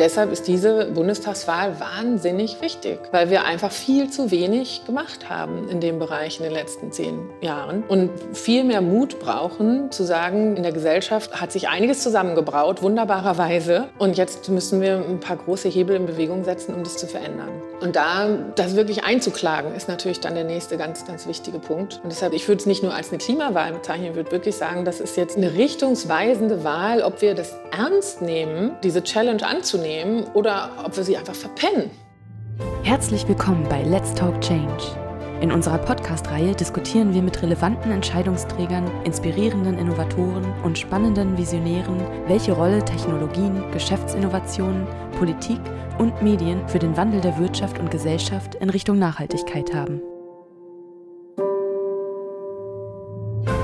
deshalb ist diese Bundestagswahl wahnsinnig wichtig, weil wir einfach viel zu wenig gemacht haben in dem Bereich in den letzten zehn Jahren und viel mehr Mut brauchen, zu sagen, in der Gesellschaft hat sich einiges zusammengebraut, wunderbarerweise. Und jetzt müssen wir ein paar große Hebel in Bewegung setzen, um das zu verändern. Und da das wirklich einzuklagen, ist natürlich dann der nächste ganz, ganz wichtige Punkt. Und deshalb, ich würde es nicht nur als eine Klimawahl bezeichnen, ich würde wirklich sagen, das ist jetzt eine richtungsweisende Wahl, ob wir das ernst nehmen, diese Challenge anzunehmen, oder ob wir sie einfach verpennen. Herzlich willkommen bei Let's Talk Change. In unserer Podcast-Reihe diskutieren wir mit relevanten Entscheidungsträgern, inspirierenden Innovatoren und spannenden Visionären, welche Rolle Technologien, Geschäftsinnovationen, Politik und Medien für den Wandel der Wirtschaft und Gesellschaft in Richtung Nachhaltigkeit haben.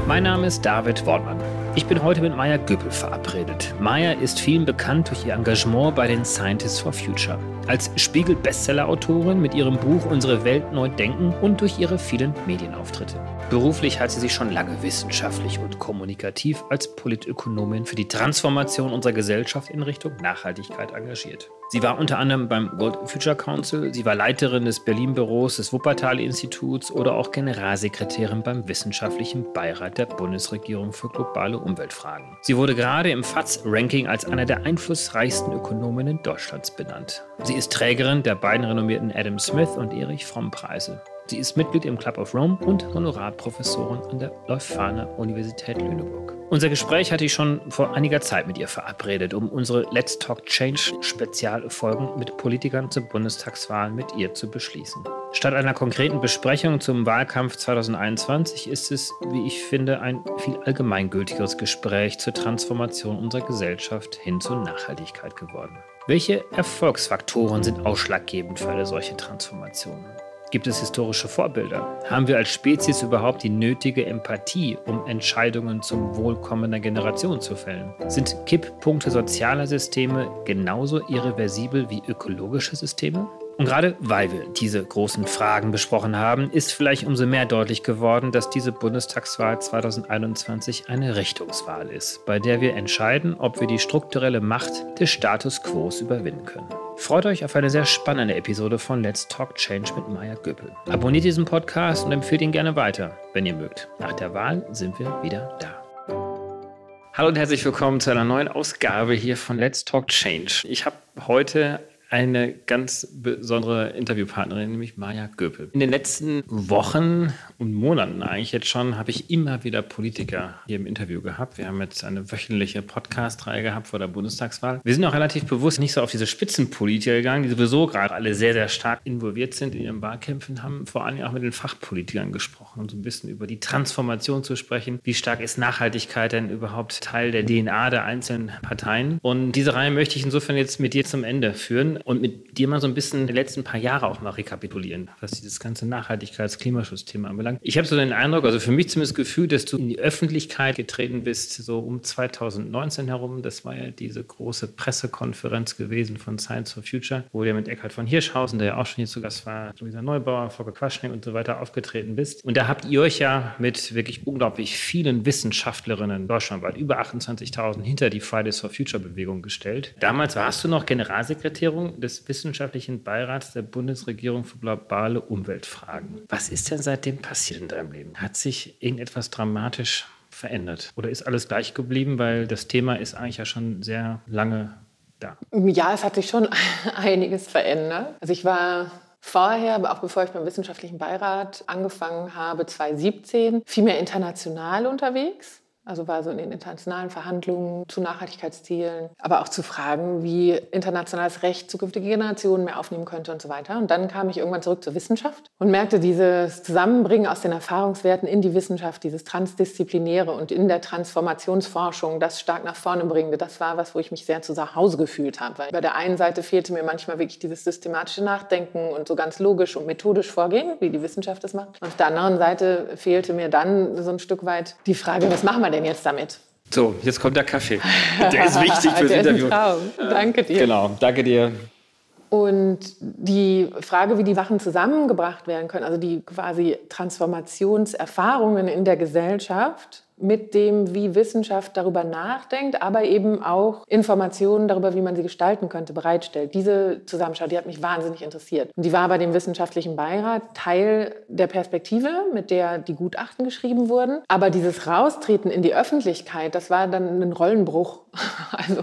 Mein Name ist David Wortmann. Ich bin heute mit Maya Göppel verabredet. Maya ist vielen bekannt durch ihr Engagement bei den Scientists for Future. Als Spiegel-Bestseller-Autorin mit ihrem Buch Unsere Welt neu denken und durch ihre vielen Medienauftritte. Beruflich hat sie sich schon lange wissenschaftlich und kommunikativ als Politökonomin für die Transformation unserer Gesellschaft in Richtung Nachhaltigkeit engagiert. Sie war unter anderem beim World Future Council, sie war Leiterin des Berlin-Büros des Wuppertal-Instituts oder auch Generalsekretärin beim Wissenschaftlichen Beirat der Bundesregierung für globale Umweltfragen. Sie wurde gerade im FATS-Ranking als einer der einflussreichsten Ökonominnen Deutschlands benannt. Sie ist Trägerin der beiden renommierten Adam Smith und Erich Fromm-Preise. Sie ist Mitglied im Club of Rome und Honorarprofessorin an der Leuphana Universität Lüneburg. Unser Gespräch hatte ich schon vor einiger Zeit mit ihr verabredet, um unsere Let's Talk Change Spezialfolgen mit Politikern zur Bundestagswahl mit ihr zu beschließen. Statt einer konkreten Besprechung zum Wahlkampf 2021 ist es, wie ich finde, ein viel allgemeingültigeres Gespräch zur Transformation unserer Gesellschaft hin zur Nachhaltigkeit geworden. Welche Erfolgsfaktoren sind ausschlaggebend für eine solche Transformation? Gibt es historische Vorbilder? Haben wir als Spezies überhaupt die nötige Empathie, um Entscheidungen zum Wohl kommender Generation zu fällen? Sind Kipppunkte sozialer Systeme genauso irreversibel wie ökologische Systeme? Und gerade weil wir diese großen Fragen besprochen haben, ist vielleicht umso mehr deutlich geworden, dass diese Bundestagswahl 2021 eine Richtungswahl ist, bei der wir entscheiden, ob wir die strukturelle Macht des Status quo überwinden können. Freut euch auf eine sehr spannende Episode von Let's Talk Change mit Maya Göppel. Abonniert diesen Podcast und empfehlt ihn gerne weiter, wenn ihr mögt. Nach der Wahl sind wir wieder da. Hallo und herzlich willkommen zu einer neuen Ausgabe hier von Let's Talk Change. Ich habe heute eine ganz besondere Interviewpartnerin, nämlich Maja Göpel. In den letzten Wochen und Monaten eigentlich jetzt schon habe ich immer wieder Politiker hier im Interview gehabt. Wir haben jetzt eine wöchentliche Podcast-Reihe gehabt vor der Bundestagswahl. Wir sind auch relativ bewusst nicht so auf diese Spitzenpolitiker gegangen, die sowieso gerade alle sehr, sehr stark involviert sind in ihren Wahlkämpfen, haben vor allem auch mit den Fachpolitikern gesprochen, um so ein bisschen über die Transformation zu sprechen. Wie stark ist Nachhaltigkeit denn überhaupt Teil der DNA der einzelnen Parteien? Und diese Reihe möchte ich insofern jetzt mit dir zum Ende führen und mit dir mal so ein bisschen die letzten paar Jahre auch mal rekapitulieren, was dieses ganze Nachhaltigkeits-, Klimaschutzthema anbelangt. Ich habe so den Eindruck, also für mich zumindest das Gefühl, dass du in die Öffentlichkeit getreten bist, so um 2019 herum. Das war ja diese große Pressekonferenz gewesen von Science for Future, wo du ja mit Eckhard von Hirschhausen, der ja auch schon hier zu Gast war, Luisa Neubauer, Volker Quaschning und so weiter aufgetreten bist. Und da habt ihr euch ja mit wirklich unglaublich vielen Wissenschaftlerinnen deutschlandweit, über 28.000, hinter die Fridays for Future Bewegung gestellt. Damals warst du noch Generalsekretärin des Wissenschaftlichen Beirats der Bundesregierung für globale Umweltfragen. Was ist denn seitdem passiert in deinem Leben? Hat sich irgendetwas dramatisch verändert? Oder ist alles gleich geblieben, weil das Thema ist eigentlich ja schon sehr lange da? Ja, es hat sich schon einiges verändert. Also ich war vorher, aber auch bevor ich beim Wissenschaftlichen Beirat angefangen habe, 2017, viel mehr international unterwegs. Also war so in den internationalen Verhandlungen zu Nachhaltigkeitszielen, aber auch zu Fragen, wie internationales Recht zukünftige Generationen mehr aufnehmen könnte und so weiter. Und dann kam ich irgendwann zurück zur Wissenschaft und merkte dieses Zusammenbringen aus den Erfahrungswerten in die Wissenschaft, dieses Transdisziplinäre und in der Transformationsforschung, das stark nach vorne bringende, das war was, wo ich mich sehr zu Hause gefühlt habe. Weil bei der einen Seite fehlte mir manchmal wirklich dieses systematische Nachdenken und so ganz logisch und methodisch vorgehen, wie die Wissenschaft es macht. Und auf der anderen Seite fehlte mir dann so ein Stück weit die Frage, was machen wir denn? Denn jetzt damit? So, jetzt kommt der Kaffee. Der ist wichtig fürs der Interview. Ist ein Traum. Danke dir. Genau, danke dir. Und die Frage, wie die Wachen zusammengebracht werden können, also die quasi Transformationserfahrungen in der Gesellschaft, mit dem, wie Wissenschaft darüber nachdenkt, aber eben auch Informationen darüber, wie man sie gestalten könnte, bereitstellt. Diese Zusammenschau, die hat mich wahnsinnig interessiert. Und die war bei dem wissenschaftlichen Beirat Teil der Perspektive, mit der die Gutachten geschrieben wurden. Aber dieses Raustreten in die Öffentlichkeit, das war dann ein Rollenbruch. Also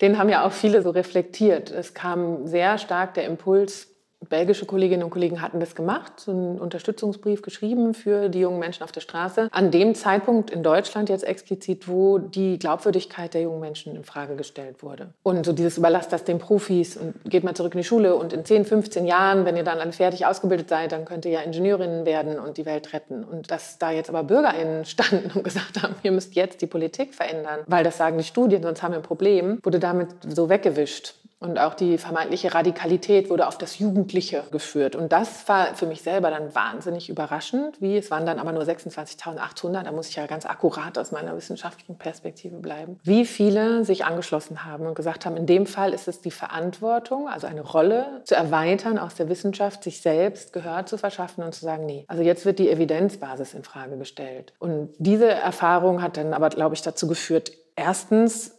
den haben ja auch viele so reflektiert. Es kam sehr stark der Impuls, belgische Kolleginnen und Kollegen hatten das gemacht, so einen Unterstützungsbrief geschrieben für die jungen Menschen auf der Straße. An dem Zeitpunkt in Deutschland jetzt explizit, wo die Glaubwürdigkeit der jungen Menschen in Frage gestellt wurde. Und so dieses überlasst das den Profis und geht mal zurück in die Schule und in 10, 15 Jahren, wenn ihr dann alle fertig ausgebildet seid, dann könnt ihr ja Ingenieurinnen werden und die Welt retten. Und dass da jetzt aber BürgerInnen standen und gesagt haben, ihr müsst jetzt die Politik verändern, weil das sagen die Studien, sonst haben wir ein Problem, wurde damit so weggewischt. Und auch die vermeintliche Radikalität wurde auf das Jugendliche geführt. Und das war für mich selber dann wahnsinnig überraschend. Wie, es waren dann aber nur 26.800, da muss ich ja ganz akkurat aus meiner wissenschaftlichen Perspektive bleiben. Wie viele sich angeschlossen haben und gesagt haben, in dem Fall ist es die Verantwortung, also eine Rolle zu erweitern aus der Wissenschaft, sich selbst Gehör zu verschaffen und zu sagen, nee, also jetzt wird die Evidenzbasis in Frage gestellt. Und diese Erfahrung hat dann aber, glaube ich, dazu geführt, erstens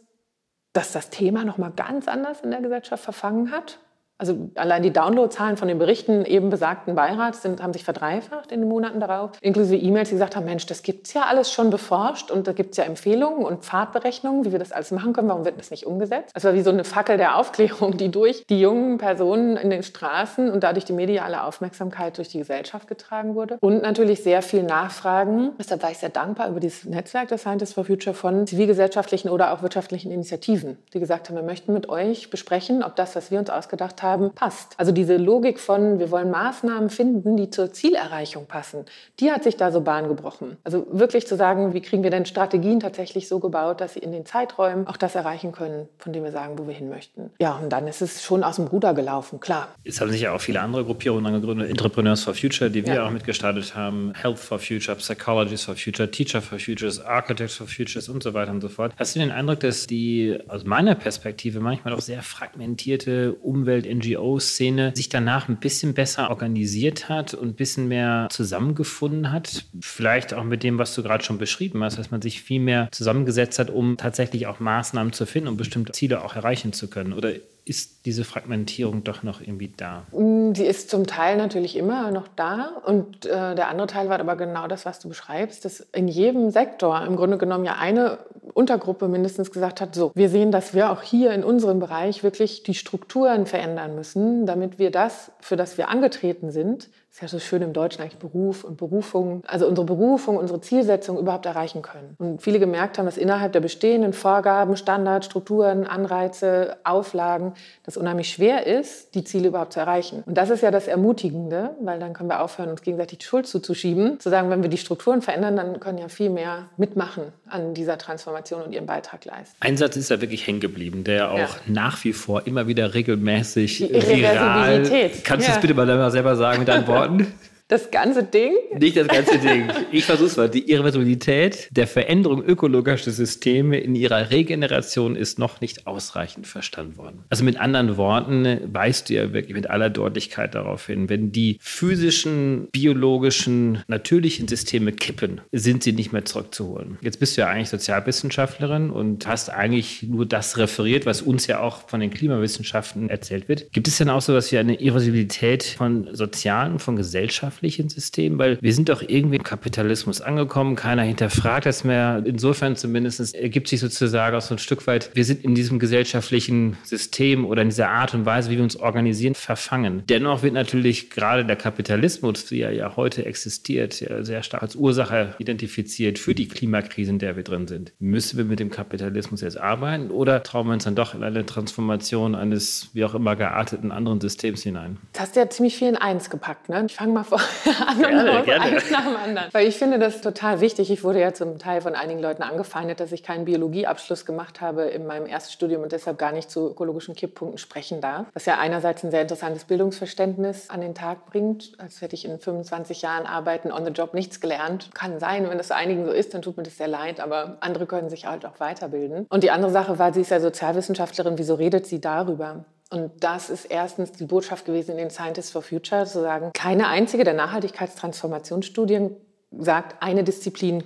dass das Thema noch mal ganz anders in der Gesellschaft verfangen hat. Also allein die Downloadzahlen von den Berichten eben besagten Beirats sind, haben sich verdreifacht in den Monaten darauf. Inklusive E-Mails, die gesagt haben, Mensch, das gibt es ja alles schon beforscht und da gibt es ja Empfehlungen und Pfadberechnungen, wie wir das alles machen können. Warum wird das nicht umgesetzt? Es war wie so eine Fackel der Aufklärung, die durch die jungen Personen in den Straßen und dadurch die mediale Aufmerksamkeit durch die Gesellschaft getragen wurde. Und natürlich sehr viel Nachfragen. Deshalb war ich sehr dankbar über dieses Netzwerk der Scientists for Future von zivilgesellschaftlichen oder auch wirtschaftlichen Initiativen, die gesagt haben, wir möchten mit euch besprechen, ob das, was wir uns ausgedacht haben, haben, passt. Also diese Logik von, wir wollen Maßnahmen finden, die zur Zielerreichung passen, die hat sich da so Bahn gebrochen. Also wirklich zu sagen, wie kriegen wir denn Strategien tatsächlich so gebaut, dass sie in den Zeiträumen auch das erreichen können, von dem wir sagen, wo wir hin möchten. Ja, und dann ist es schon aus dem Ruder gelaufen, klar. Es haben sich ja auch viele andere Gruppierungen gegründet, Entrepreneurs for Future, die wir ja. auch mitgestartet haben, Health for Future, Psychologists for Future, Teacher for Futures, Architects for Futures und so weiter und so fort. Hast du den Eindruck, dass die aus meiner Perspektive manchmal auch sehr fragmentierte Umwelt- NGO-Szene sich danach ein bisschen besser organisiert hat und ein bisschen mehr zusammengefunden hat. Vielleicht auch mit dem, was du gerade schon beschrieben hast, dass man sich viel mehr zusammengesetzt hat, um tatsächlich auch Maßnahmen zu finden, um bestimmte Ziele auch erreichen zu können. Oder ist diese Fragmentierung doch noch irgendwie da? Mm, sie ist zum Teil natürlich immer noch da. Und äh, der andere Teil war aber genau das, was du beschreibst, dass in jedem Sektor im Grunde genommen ja eine Untergruppe mindestens gesagt hat, so, wir sehen, dass wir auch hier in unserem Bereich wirklich die Strukturen verändern müssen, damit wir das, für das wir angetreten sind, ist ja so schön im Deutschen eigentlich Beruf und Berufung, also unsere Berufung, unsere Zielsetzung überhaupt erreichen können. Und viele gemerkt haben, dass innerhalb der bestehenden Vorgaben, Standards, Strukturen, Anreize, Auflagen, das unheimlich schwer ist, die Ziele überhaupt zu erreichen. Und das ist ja das Ermutigende, weil dann können wir aufhören, uns gegenseitig die Schuld zuzuschieben, zu sagen, wenn wir die Strukturen verändern, dann können ja viel mehr mitmachen an dieser Transformation und ihren Beitrag leisten. Ein Satz ist ja wirklich hängen geblieben, der auch ja. nach wie vor immer wieder regelmäßig die viral. Kannst du es bitte mal selber sagen mit deinen Worten? One. Das ganze Ding? Nicht das ganze Ding. Ich versuche es mal. Die Irreversibilität der Veränderung ökologischer Systeme in ihrer Regeneration ist noch nicht ausreichend verstanden worden. Also mit anderen Worten weist du ja wirklich mit aller Deutlichkeit darauf hin, wenn die physischen, biologischen, natürlichen Systeme kippen, sind sie nicht mehr zurückzuholen. Jetzt bist du ja eigentlich Sozialwissenschaftlerin und hast eigentlich nur das referiert, was uns ja auch von den Klimawissenschaften erzählt wird. Gibt es denn auch so etwas wie eine Irreversibilität von sozialen, von Gesellschaften? Gesellschaftlichen System? Weil wir sind doch irgendwie im Kapitalismus angekommen, keiner hinterfragt das mehr. Insofern zumindest ergibt sich sozusagen auch so ein Stück weit, wir sind in diesem gesellschaftlichen System oder in dieser Art und Weise, wie wir uns organisieren, verfangen. Dennoch wird natürlich gerade der Kapitalismus, wie er ja heute existiert, sehr stark als Ursache identifiziert für die Klimakrise, in der wir drin sind. Müssen wir mit dem Kapitalismus jetzt arbeiten oder trauen wir uns dann doch in eine Transformation eines wie auch immer gearteten anderen Systems hinein? Das hast du ja ziemlich viel in eins gepackt. Ne? Ich fange mal vor, gerne, gerne. eins nach dem anderen. Weil ich finde das total wichtig. Ich wurde ja zum Teil von einigen Leuten angefeindet, dass ich keinen Biologieabschluss gemacht habe in meinem Erststudium und deshalb gar nicht zu ökologischen Kipppunkten sprechen darf. Was ja einerseits ein sehr interessantes Bildungsverständnis an den Tag bringt, als hätte ich in 25 Jahren Arbeiten on the job nichts gelernt. Kann sein, wenn das einigen so ist, dann tut mir das sehr leid, aber andere können sich halt auch weiterbilden. Und die andere Sache war, sie ist ja Sozialwissenschaftlerin, wieso redet sie darüber? Und das ist erstens die Botschaft gewesen in den Scientists for Future, zu sagen, keine einzige der Nachhaltigkeitstransformationsstudien sagt, eine Disziplin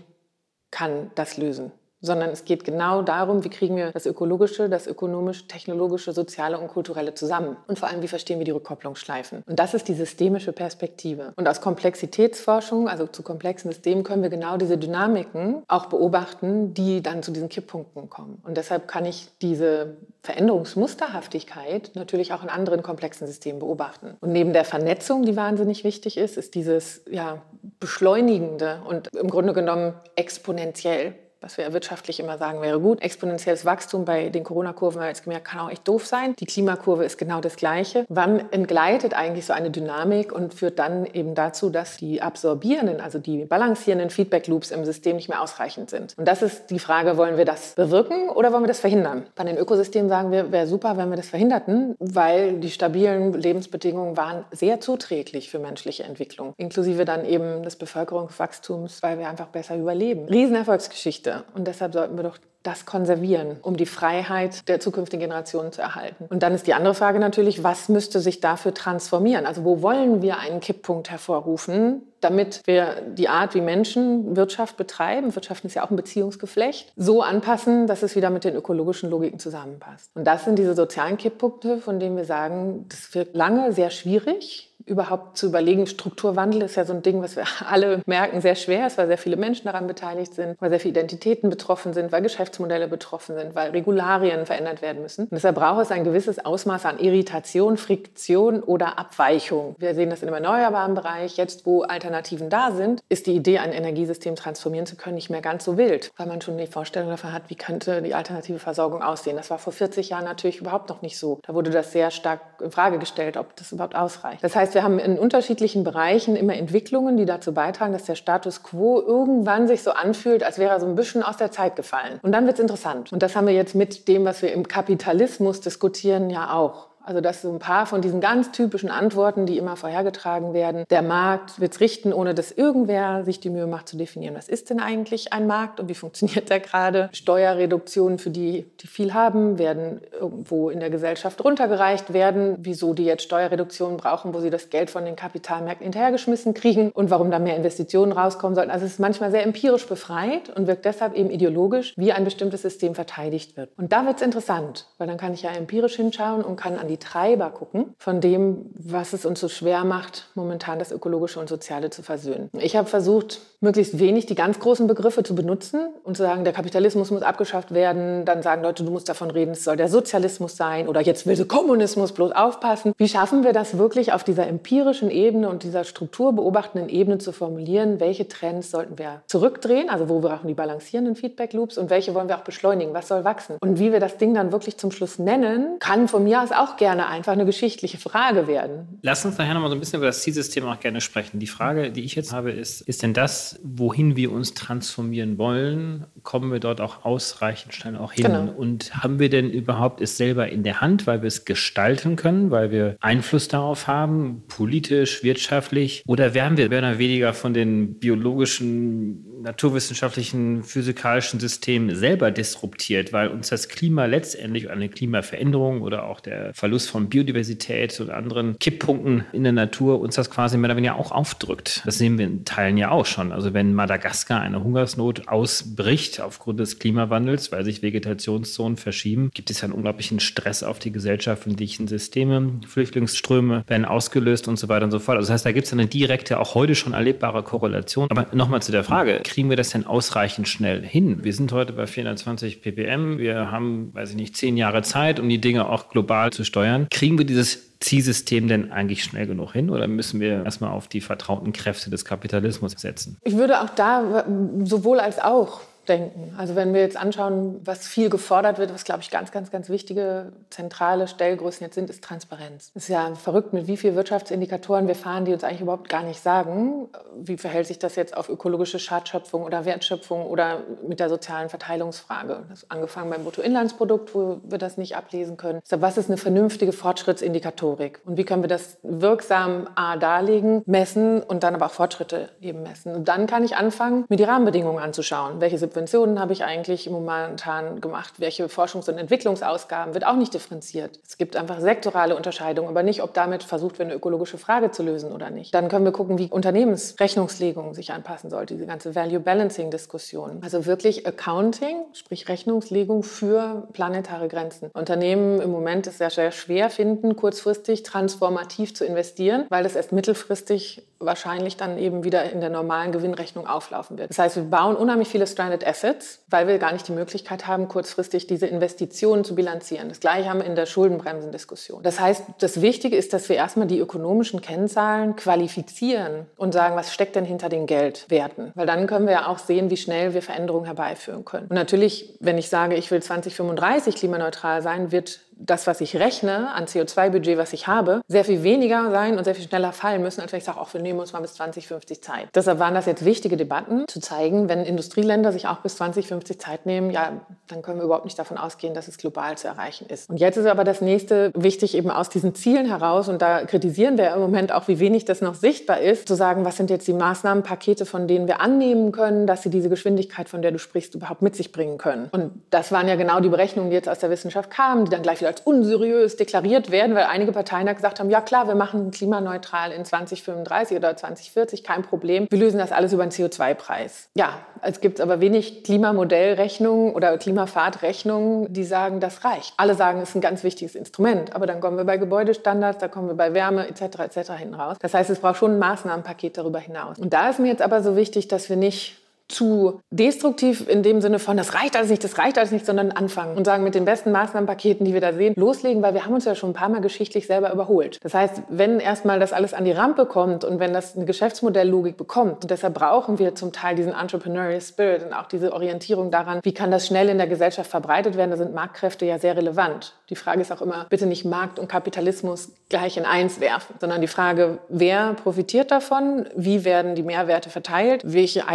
kann das lösen sondern es geht genau darum, wie kriegen wir das ökologische, das ökonomische, technologische, soziale und kulturelle zusammen. Und vor allem, wie verstehen wir die Rückkopplungsschleifen. Und das ist die systemische Perspektive. Und aus Komplexitätsforschung, also zu komplexen Systemen, können wir genau diese Dynamiken auch beobachten, die dann zu diesen Kipppunkten kommen. Und deshalb kann ich diese Veränderungsmusterhaftigkeit natürlich auch in anderen komplexen Systemen beobachten. Und neben der Vernetzung, die wahnsinnig wichtig ist, ist dieses ja, beschleunigende und im Grunde genommen exponentiell was wir wirtschaftlich immer sagen, wäre gut. Exponentielles Wachstum bei den Corona-Kurven, haben jetzt gemerkt, kann auch echt doof sein. Die Klimakurve ist genau das Gleiche. Wann entgleitet eigentlich so eine Dynamik und führt dann eben dazu, dass die absorbierenden, also die balancierenden Feedback-Loops im System nicht mehr ausreichend sind? Und das ist die Frage, wollen wir das bewirken oder wollen wir das verhindern? Bei den Ökosystemen sagen wir, wäre super, wenn wir das verhinderten, weil die stabilen Lebensbedingungen waren sehr zuträglich für menschliche Entwicklung, inklusive dann eben des Bevölkerungswachstums, weil wir einfach besser überleben. Riesenerfolgsgeschichte. Geschichte. Und deshalb sollten wir doch das konservieren, um die Freiheit der zukünftigen Generationen zu erhalten. Und dann ist die andere Frage natürlich, was müsste sich dafür transformieren? Also wo wollen wir einen Kipppunkt hervorrufen, damit wir die Art, wie Menschen Wirtschaft betreiben, Wirtschaft ist ja auch ein Beziehungsgeflecht, so anpassen, dass es wieder mit den ökologischen Logiken zusammenpasst. Und das sind diese sozialen Kipppunkte, von denen wir sagen, das wird lange sehr schwierig, überhaupt zu überlegen. Strukturwandel ist ja so ein Ding, was wir alle merken, sehr schwer ist, weil sehr viele Menschen daran beteiligt sind, weil sehr viele Identitäten betroffen sind, weil Geschäftsmodelle betroffen sind, weil Regularien verändert werden müssen. Und deshalb braucht es ein gewisses Ausmaß an Irritation, Friktion oder Abweichung. Wir sehen das im erneuerbaren Bereich. Jetzt, wo Alternativen da sind, ist die Idee, ein Energiesystem transformieren zu können, nicht mehr ganz so wild, weil man schon die Vorstellung davon hat, wie könnte die alternative Versorgung aussehen. Das war vor 40 Jahren natürlich überhaupt noch nicht so. Da wurde das sehr stark in Frage gestellt, ob das überhaupt ausreicht. Das heißt, heißt, wir haben in unterschiedlichen Bereichen immer Entwicklungen, die dazu beitragen, dass der Status quo irgendwann sich so anfühlt, als wäre er so ein bisschen aus der Zeit gefallen. Und dann wird es interessant. Und das haben wir jetzt mit dem, was wir im Kapitalismus diskutieren, ja auch. Also das sind ein paar von diesen ganz typischen Antworten, die immer vorhergetragen werden. Der Markt wird es richten, ohne dass irgendwer sich die Mühe macht zu definieren, was ist denn eigentlich ein Markt und wie funktioniert der gerade. Steuerreduktionen für die, die viel haben, werden irgendwo in der Gesellschaft runtergereicht werden. Wieso die jetzt Steuerreduktionen brauchen, wo sie das Geld von den Kapitalmärkten hinterhergeschmissen kriegen und warum da mehr Investitionen rauskommen sollten. Also es ist manchmal sehr empirisch befreit und wirkt deshalb eben ideologisch, wie ein bestimmtes System verteidigt wird. Und da wird es interessant, weil dann kann ich ja empirisch hinschauen und kann an die Treiber gucken von dem, was es uns so schwer macht, momentan das Ökologische und Soziale zu versöhnen. Ich habe versucht, möglichst wenig die ganz großen Begriffe zu benutzen und zu sagen, der Kapitalismus muss abgeschafft werden. Dann sagen Leute, du musst davon reden, es soll der Sozialismus sein oder jetzt will der Kommunismus bloß aufpassen. Wie schaffen wir das wirklich auf dieser empirischen Ebene und dieser strukturbeobachtenden Ebene zu formulieren, welche Trends sollten wir zurückdrehen, also wo brauchen die balancierenden Feedback Loops und welche wollen wir auch beschleunigen, was soll wachsen? Und wie wir das Ding dann wirklich zum Schluss nennen, kann von mir aus auch gerne einfach eine geschichtliche Frage werden. Lass uns nachher noch mal so ein bisschen über das Zielsystem auch gerne sprechen. Die Frage, die ich jetzt habe, ist, ist denn das, wohin wir uns transformieren wollen, kommen wir dort auch ausreichend schnell auch hin? Genau. Und haben wir denn überhaupt es selber in der Hand, weil wir es gestalten können, weil wir Einfluss darauf haben, politisch, wirtschaftlich? Oder werden wir mehr oder weniger von den biologischen naturwissenschaftlichen, physikalischen System selber disruptiert, weil uns das Klima letztendlich eine Klimaveränderung oder auch der Verlust von Biodiversität und anderen Kipppunkten in der Natur uns das quasi mehr oder weniger auch aufdrückt. Das sehen wir in Teilen ja auch schon. Also wenn Madagaskar eine Hungersnot ausbricht aufgrund des Klimawandels, weil sich Vegetationszonen verschieben, gibt es einen unglaublichen Stress auf die gesellschaftlichen Systeme. Flüchtlingsströme werden ausgelöst und so weiter und so fort. Also das heißt, da gibt es eine direkte, auch heute schon erlebbare Korrelation. Aber nochmal zu der Frage, kriegen wir das denn ausreichend schnell hin? Wir sind heute bei 420 ppm. Wir haben, weiß ich nicht, zehn Jahre Zeit, um die Dinge auch global zu steuern. Kriegen wir dieses Zielsystem denn eigentlich schnell genug hin oder müssen wir erstmal auf die vertrauten Kräfte des Kapitalismus setzen? Ich würde auch da sowohl als auch denken. Also wenn wir jetzt anschauen, was viel gefordert wird, was, glaube ich, ganz, ganz, ganz wichtige zentrale Stellgrößen jetzt sind, ist Transparenz. Es ist ja verrückt, mit wie vielen Wirtschaftsindikatoren wir fahren, die uns eigentlich überhaupt gar nicht sagen, wie verhält sich das jetzt auf ökologische Schadschöpfung oder Wertschöpfung oder mit der sozialen Verteilungsfrage. Das angefangen beim Bruttoinlandsprodukt, wo wir das nicht ablesen können. Deshalb, was ist eine vernünftige Fortschrittsindikatorik? Und wie können wir das wirksam A, darlegen, messen und dann aber auch Fortschritte eben messen? Und dann kann ich anfangen, mir die Rahmenbedingungen anzuschauen. Welche Subventionen habe ich eigentlich momentan gemacht, welche Forschungs- und Entwicklungsausgaben wird auch nicht differenziert. Es gibt einfach sektorale Unterscheidungen, aber nicht, ob damit versucht wird, eine ökologische Frage zu lösen oder nicht. Dann können wir gucken, wie Unternehmensrechnungslegung sich anpassen sollte, diese ganze Value Balancing Diskussion. Also wirklich Accounting, sprich Rechnungslegung für planetare Grenzen. Unternehmen im Moment ist sehr, sehr schwer finden, kurzfristig transformativ zu investieren, weil das erst mittelfristig wahrscheinlich dann eben wieder in der normalen Gewinnrechnung auflaufen wird. Das heißt, wir bauen unheimlich viele Stranded Assets, weil wir gar nicht die Möglichkeit haben, kurzfristig diese Investitionen zu bilanzieren. Das gleiche haben wir in der Schuldenbremsendiskussion. Das heißt, das Wichtige ist, dass wir erstmal die ökonomischen Kennzahlen qualifizieren und sagen, was steckt denn hinter den Geldwerten? Weil dann können wir ja auch sehen, wie schnell wir Veränderungen herbeiführen können. Und natürlich, wenn ich sage, ich will 2035 klimaneutral sein, wird das, was ich rechne an CO2-Budget, was ich habe, sehr viel weniger sein und sehr viel schneller fallen müssen, als wenn ich sage, auch wir nehmen uns mal bis 2050 Zeit. Deshalb waren das jetzt wichtige Debatten, zu zeigen, wenn Industrieländer sich auch bis 2050 Zeit nehmen, ja, dann können wir überhaupt nicht davon ausgehen, dass es global zu erreichen ist. Und jetzt ist aber das nächste wichtig, eben aus diesen Zielen heraus, und da kritisieren wir im Moment auch, wie wenig das noch sichtbar ist, zu sagen, was sind jetzt die Maßnahmenpakete, von denen wir annehmen können, dass sie diese Geschwindigkeit, von der du sprichst, überhaupt mit sich bringen können. Und das waren ja genau die Berechnungen, die jetzt aus der Wissenschaft kamen, die dann gleich wieder als unseriös deklariert werden, weil einige Parteien da gesagt haben, ja klar, wir machen klimaneutral in 2035 oder 2040, kein Problem. Wir lösen das alles über einen CO2-Preis. Ja, es gibt aber wenig Klimamodellrechnungen oder Klimafahrtrechnungen, die sagen, das reicht. Alle sagen, es ist ein ganz wichtiges Instrument, aber dann kommen wir bei Gebäudestandards, da kommen wir bei Wärme etc. etc. hinten raus. Das heißt, es braucht schon ein Maßnahmenpaket darüber hinaus. Und da ist mir jetzt aber so wichtig, dass wir nicht zu destruktiv in dem Sinne von, das reicht alles nicht, das reicht alles nicht, sondern anfangen und sagen, mit den besten Maßnahmenpaketen, die wir da sehen, loslegen, weil wir haben uns ja schon ein paar Mal geschichtlich selber überholt. Das heißt, wenn erstmal das alles an die Rampe kommt und wenn das eine Geschäftsmodelllogik bekommt, und deshalb brauchen wir zum Teil diesen Entrepreneurial Spirit und auch diese Orientierung daran, wie kann das schnell in der Gesellschaft verbreitet werden, da sind Marktkräfte ja sehr relevant. Die Frage ist auch immer, bitte nicht Markt und Kapitalismus gleich in eins werfen, sondern die Frage, wer profitiert davon, wie werden die Mehrwerte verteilt, welche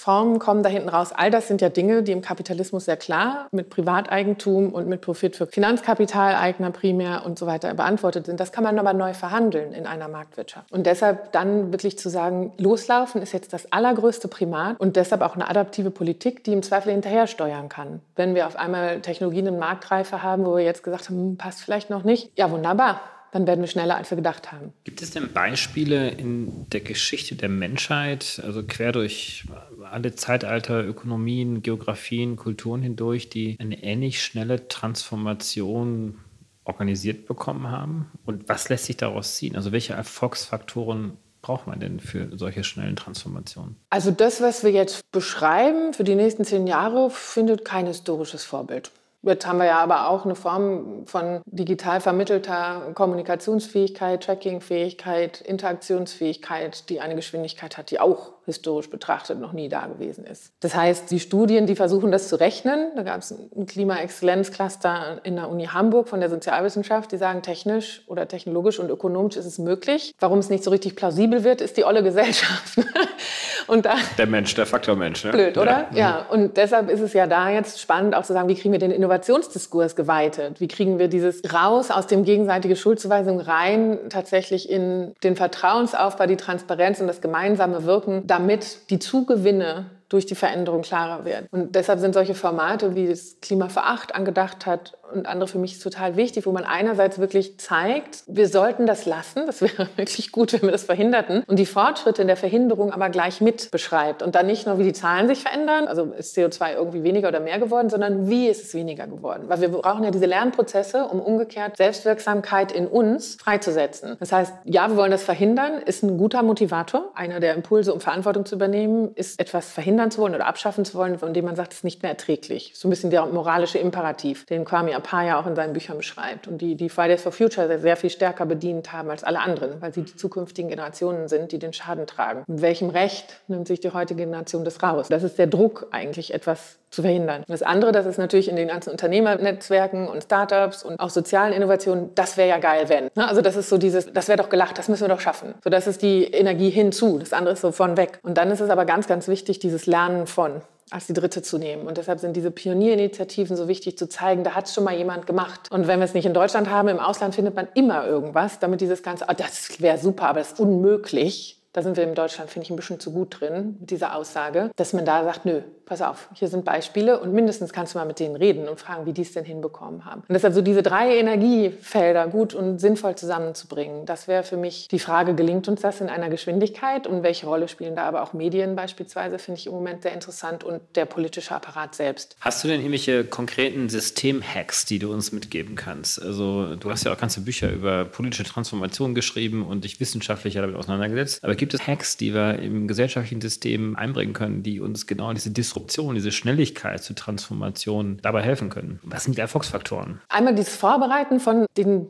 Eigentumsformen kommen da hinten raus. All das sind ja Dinge, die im Kapitalismus sehr klar mit Privateigentum und mit Profit für Finanzkapitaleigner primär und so weiter beantwortet sind. Das kann man aber neu verhandeln in einer Marktwirtschaft. Und deshalb dann wirklich zu sagen, loslaufen ist jetzt das allergrößte Primat und deshalb auch eine adaptive Politik, die im Zweifel hinterher steuern kann. Wenn wir auf einmal Technologien in Marktreife haben, wo wir jetzt gesagt haben, hm, passt vielleicht noch nicht, ja wunderbar dann werden wir schneller, als wir gedacht haben. Gibt es denn Beispiele in der Geschichte der Menschheit, also quer durch alle Zeitalter, Ökonomien, Geografien, Kulturen hindurch, die eine ähnlich schnelle Transformation organisiert bekommen haben? Und was lässt sich daraus ziehen? Also welche Erfolgsfaktoren braucht man denn für solche schnellen Transformationen? Also das, was wir jetzt beschreiben für die nächsten zehn Jahre, findet kein historisches Vorbild. Jetzt haben wir ja aber auch eine Form von digital vermittelter Kommunikationsfähigkeit, Trackingfähigkeit, Interaktionsfähigkeit, die eine Geschwindigkeit hat, die auch historisch betrachtet noch nie da gewesen ist. Das heißt, die Studien, die versuchen das zu rechnen, da gab es ein Klima-Exzellenz-Cluster in der Uni Hamburg von der Sozialwissenschaft, die sagen, technisch oder technologisch und ökonomisch ist es möglich. Warum es nicht so richtig plausibel wird, ist die olle Gesellschaft. und da, der Mensch, der Faktor Mensch. Ne? Blöd, oder? Ja. ja. Und deshalb ist es ja da jetzt spannend auch zu sagen, wie kriegen wir den Innovationsdiskurs geweitet? Wie kriegen wir dieses raus aus dem gegenseitige Schuldzuweisung rein tatsächlich in den Vertrauensaufbau, die Transparenz und das gemeinsame Wirken, damit die Zugewinne durch die Veränderung klarer werden. Und deshalb sind solche Formate, wie das Klima für acht angedacht hat und andere für mich total wichtig, wo man einerseits wirklich zeigt, wir sollten das lassen, das wäre wirklich gut, wenn wir das verhinderten, und die Fortschritte in der Verhinderung aber gleich mit beschreibt. Und dann nicht nur, wie die Zahlen sich verändern, also ist CO2 irgendwie weniger oder mehr geworden, sondern wie ist es weniger geworden. Weil wir brauchen ja diese Lernprozesse, um umgekehrt Selbstwirksamkeit in uns freizusetzen. Das heißt, ja, wir wollen das verhindern, ist ein guter Motivator. Einer der Impulse, um Verantwortung zu übernehmen, ist etwas verhindern zu wollen oder abschaffen zu wollen, von dem man sagt, es ist nicht mehr erträglich. So ein bisschen der moralische Imperativ, den Kwame Apaya auch in seinen Büchern beschreibt und die, die Fridays for Future sehr viel stärker bedient haben als alle anderen, weil sie die zukünftigen Generationen sind, die den Schaden tragen. Mit welchem Recht nimmt sich die heutige Generation das raus? Das ist der Druck, eigentlich etwas zu verhindern. Das andere, das ist natürlich in den ganzen Unternehmernetzwerken und Startups und auch sozialen Innovationen, das wäre ja geil, wenn. Ne? Also das ist so dieses, das wäre doch gelacht, das müssen wir doch schaffen. So, das ist die Energie hinzu, das andere ist so von weg. Und dann ist es aber ganz, ganz wichtig, dieses Lernen von als die dritte zu nehmen. Und deshalb sind diese Pionierinitiativen so wichtig zu zeigen, da hat es schon mal jemand gemacht. Und wenn wir es nicht in Deutschland haben, im Ausland findet man immer irgendwas, damit dieses ganze, oh, das wäre super, aber das ist unmöglich. Da sind wir in Deutschland, finde ich, ein bisschen zu gut drin mit dieser Aussage, dass man da sagt, nö, pass auf, hier sind Beispiele und mindestens kannst du mal mit denen reden und fragen, wie die es denn hinbekommen haben. Und deshalb so diese drei Energiefelder gut und sinnvoll zusammenzubringen, das wäre für mich die Frage, gelingt uns das in einer Geschwindigkeit und welche Rolle spielen da aber auch Medien beispielsweise, finde ich im Moment sehr interessant und der politische Apparat selbst. Hast du denn irgendwelche konkreten Systemhacks, die du uns mitgeben kannst? Also du hast ja auch ganze Bücher über politische Transformation geschrieben und dich wissenschaftlich damit auseinandergesetzt. Aber gibt es Hacks, die wir im gesellschaftlichen System einbringen können, die uns genau diese Disruption, diese Schnelligkeit zur Transformation dabei helfen können? Was sind die Erfolgsfaktoren? Einmal dieses Vorbereiten von den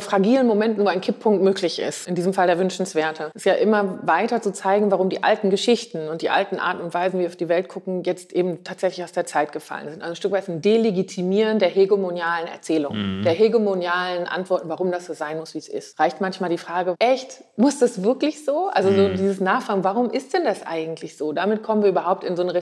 fragilen Momenten, wo ein Kipppunkt möglich ist. In diesem Fall der wünschenswerte. Ist ja immer weiter zu zeigen, warum die alten Geschichten und die alten Arten und Weisen, wie wir auf die Welt gucken, jetzt eben tatsächlich aus der Zeit gefallen sind. Also ein Stück weit ein Delegitimieren der hegemonialen Erzählung, mhm. der hegemonialen Antworten, warum das so sein muss, wie es ist. Reicht manchmal die Frage, echt, muss das wirklich so? Also mhm. so dieses Nachfragen, warum ist denn das eigentlich so? Damit kommen wir überhaupt in so eine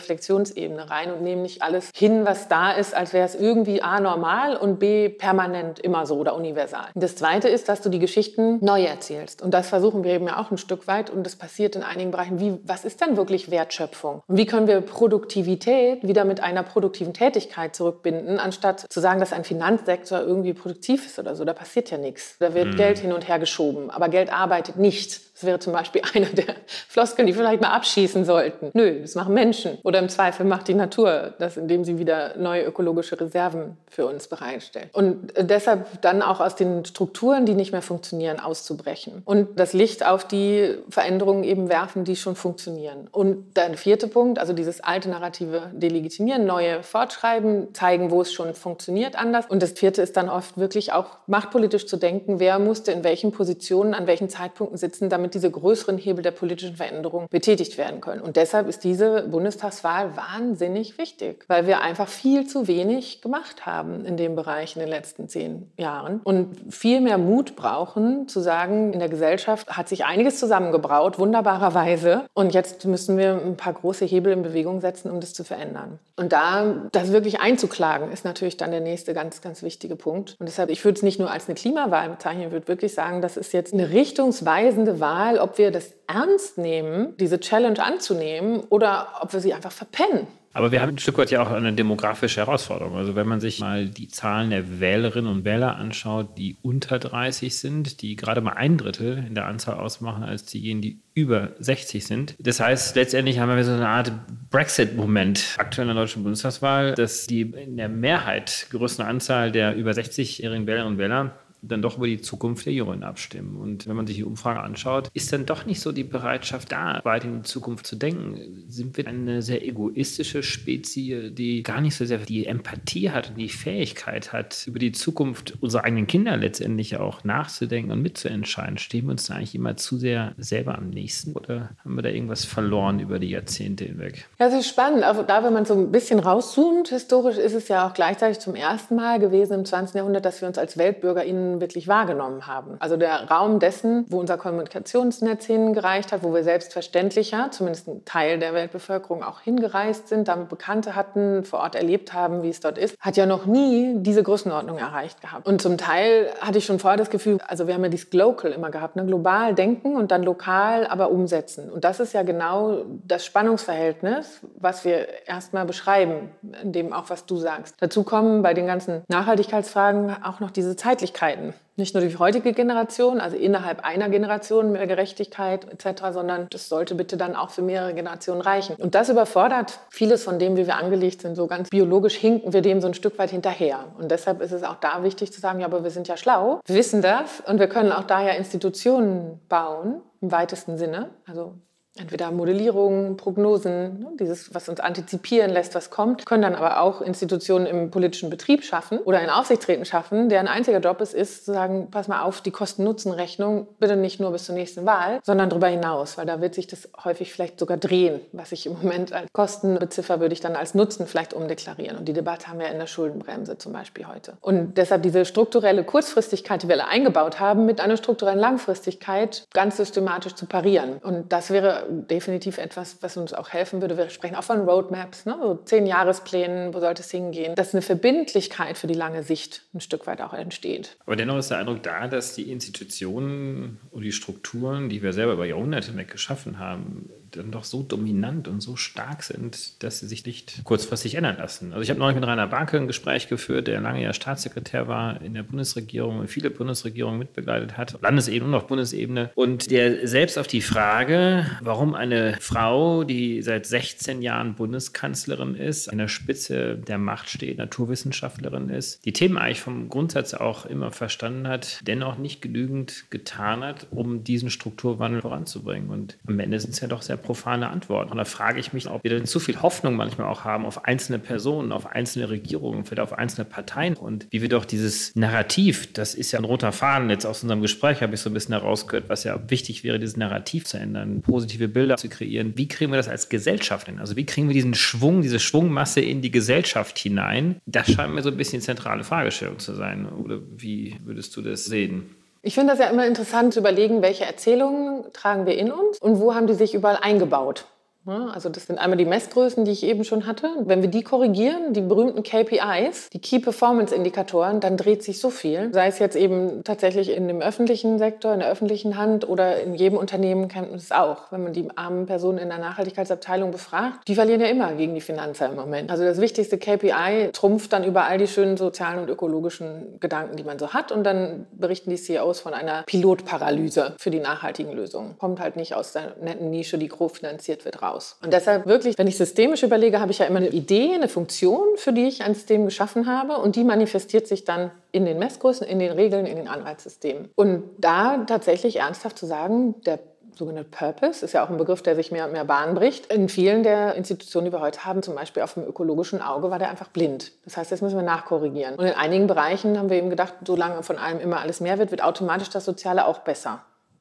Reflexionsebene rein und nehmen nicht alles hin, was da ist, als wäre es irgendwie A normal und B permanent immer so oder universal. Das Zweite ist, dass du die Geschichten neu erzählst. Und das versuchen wir eben ja auch ein Stück weit und das passiert in einigen Bereichen. Wie, was ist denn wirklich Wertschöpfung? Und wie können wir Produktivität wieder mit einer produktiven Tätigkeit zurückbinden, anstatt zu sagen, dass ein Finanzsektor irgendwie produktiv ist oder so? Da passiert ja nichts. Da wird mhm. Geld hin und her geschoben, aber Geld arbeitet nicht. Das wäre zum Beispiel einer der Floskeln, die vielleicht mal abschießen sollten. Nö, das machen Menschen. Oder im Zweifel macht die Natur das, indem sie wieder neue ökologische Reserven für uns bereitstellt. Und deshalb dann auch aus den Strukturen, die nicht mehr funktionieren, auszubrechen. Und das Licht auf die Veränderungen eben werfen, die schon funktionieren. Und der vierte Punkt, also dieses alte narrative Delegitimieren, neue fortschreiben, zeigen, wo es schon funktioniert anders. Und das vierte ist dann oft wirklich auch machtpolitisch zu denken, wer musste in welchen Positionen, an welchen Zeitpunkten sitzen, damit damit diese größeren Hebel der politischen Veränderung betätigt werden können. Und deshalb ist diese Bundestagswahl wahnsinnig wichtig, weil wir einfach viel zu wenig gemacht haben in dem Bereich in den letzten zehn Jahren und viel mehr Mut brauchen, zu sagen, in der Gesellschaft hat sich einiges zusammengebraut, wunderbarerweise. Und jetzt müssen wir ein paar große Hebel in Bewegung setzen, um das zu verändern. Und da das wirklich einzuklagen, ist natürlich dann der nächste ganz, ganz wichtige Punkt. Und deshalb, ich würde es nicht nur als eine Klimawahl bezeichnen, ich würde wirklich sagen, das ist jetzt eine richtungsweisende Wahl Wahl, ob wir das ernst nehmen, diese Challenge anzunehmen, oder ob wir sie einfach verpennen. Aber wir haben ein Stück weit ja auch eine demografische Herausforderung. Also wenn man sich mal die Zahlen der Wählerinnen und Wähler anschaut, die unter 30 sind, die gerade mal ein Drittel in der Anzahl ausmachen als diejenigen, die über 60 sind. Das heißt, letztendlich haben wir so eine Art Brexit-Moment aktuell in der deutschen Bundestagswahl, dass die in der Mehrheit größte Anzahl der über 60-jährigen Wählerinnen und Wähler dann doch über die Zukunft der Jungen abstimmen. Und wenn man sich die Umfrage anschaut, ist dann doch nicht so die Bereitschaft da, weiter in die Zukunft zu denken. Sind wir eine sehr egoistische Spezie, die gar nicht so sehr die Empathie hat und die Fähigkeit hat, über die Zukunft unserer eigenen Kinder letztendlich auch nachzudenken und mitzuentscheiden? Stehen wir uns da eigentlich immer zu sehr selber am nächsten oder haben wir da irgendwas verloren über die Jahrzehnte hinweg? Ja, das ist spannend. Also da, wenn man so ein bisschen rauszoomt, historisch ist es ja auch gleichzeitig zum ersten Mal gewesen im 20. Jahrhundert, dass wir uns als WeltbürgerInnen wirklich wahrgenommen haben. Also der Raum dessen, wo unser Kommunikationsnetz hingereicht hat, wo wir selbstverständlicher, zumindest ein Teil der Weltbevölkerung auch hingereist sind, damit Bekannte hatten, vor Ort erlebt haben, wie es dort ist, hat ja noch nie diese Größenordnung erreicht gehabt. Und zum Teil hatte ich schon vorher das Gefühl, also wir haben ja dieses Global immer gehabt, ne? global denken und dann lokal aber umsetzen. Und das ist ja genau das Spannungsverhältnis, was wir erstmal beschreiben, in dem auch, was du sagst. Dazu kommen bei den ganzen Nachhaltigkeitsfragen auch noch diese Zeitlichkeiten arbeiten. Nicht nur die heutige Generation, also innerhalb einer Generation mehr Gerechtigkeit etc., sondern das sollte bitte dann auch für mehrere Generationen reichen. Und das überfordert vieles von dem, wie wir angelegt sind. So ganz biologisch hinken wir dem so ein Stück weit hinterher. Und deshalb ist es auch da wichtig zu sagen, ja, aber wir sind ja schlau, wir wissen das und wir können auch daher Institutionen bauen, im weitesten Sinne. Also entweder Modellierungen, Prognosen, ne, dieses, was uns antizipieren lässt, was kommt, können dann aber auch Institutionen im politischen Betrieb schaffen oder in Aufsichtsräten schaffen, deren einziger Job es ist, zu sagen, pass mal auf, die Kosten-Nutzen-Rechnung bitte nicht nur bis zur nächsten Wahl, sondern darüber hinaus, weil da wird sich das häufig vielleicht sogar drehen. Was ich im Moment als Kosten beziffer, würde ich dann als Nutzen vielleicht umdeklarieren. Und die Debatte haben wir in der Schuldenbremse zum Beispiel heute. Und deshalb diese strukturelle Kurzfristigkeit, die wir alle eingebaut haben, mit einer strukturellen Langfristigkeit ganz systematisch zu parieren. Und das wäre definitiv etwas, was uns auch helfen würde. Wir sprechen auch von Roadmaps, ne? so zehn Jahresplänen, wo sollte es hingehen, dass eine Verbindlichkeit für die lange Sicht ein Stück weit auch entsteht. Aber dennoch ist der Eindruck da, dass die Institutionen und die Strukturen, die wir selber über Jahrhunderte hinweg geschaffen haben, dann doch so dominant und so stark sind, dass sie sich nicht kurzfristig ändern lassen. Also ich habe neulich mit Rainer Barke ein Gespräch geführt, der lange ja Staatssekretär war in der Bundesregierung und viele Bundesregierungen mitbegleitet hat, Landesebene und auch Bundesebene. Und der selbst auf die Frage, warum eine Frau, die seit 16 Jahren Bundeskanzlerin ist, an der Spitze der Macht steht, Naturwissenschaftlerin ist, die Themen eigentlich vom Grundsatz auch immer verstanden hat, dennoch nicht genügend getan hat, um diesen Strukturwandel voranzubringen. Und am Ende sind es ja doch sehr profane Antworten. Und da frage ich mich, ob wir denn zu viel Hoffnung manchmal auch haben auf einzelne Personen, auf einzelne Regierungen, vielleicht auf einzelne Parteien und wie wir doch dieses Narrativ, das ist ja ein roter Faden jetzt aus unserem Gespräch, habe ich so ein bisschen herausgehört, was ja wichtig wäre, dieses Narrativ zu ändern, positive Bilder zu kreieren. Wie kriegen wir das als Gesellschaft hin? Also wie kriegen wir diesen Schwung, diese Schwungmasse in die Gesellschaft hinein? Das scheint mir so ein bisschen zentrale Fragestellung zu sein. Oder wie würdest du das sehen? Ich finde das ja immer interessant zu überlegen, welche Erzählungen tragen wir in uns und wo haben die sich überall eingebaut. Also das sind einmal die Messgrößen, die ich eben schon hatte. Wenn wir die korrigieren, die berühmten KPIs, die Key Performance Indikatoren, dann dreht sich so viel. Sei es jetzt eben tatsächlich in dem öffentlichen Sektor, in der öffentlichen Hand oder in jedem Unternehmen kennt man es auch. Wenn man die armen Personen in der Nachhaltigkeitsabteilung befragt, die verlieren ja immer gegen die Finanzer im Moment. Also das wichtigste KPI trumpft dann über all die schönen sozialen und ökologischen Gedanken, die man so hat. Und dann berichten die CEOs von einer Pilotparalyse für die nachhaltigen Lösungen. Kommt halt nicht aus der netten Nische, die grob finanziert wird, raus raus. Und deshalb wirklich, wenn ich systemisch überlege, habe ich ja immer eine Idee, eine Funktion, für die ich ein System geschaffen habe und die manifestiert sich dann in den Messgrößen, in den Regeln, in den Anreizsystemen. Und da tatsächlich ernsthaft zu sagen, der sogenannte Purpose, ist ja auch ein Begriff, der sich mehr und mehr Bahn bricht. In vielen der Institutionen, die wir heute haben, zum Beispiel auf dem ökologischen Auge, war der einfach blind. Das heißt, jetzt müssen wir nachkorrigieren. Und in einigen Bereichen haben wir eben gedacht, solange von allem immer alles mehr wird, wird automatisch das Soziale auch besser.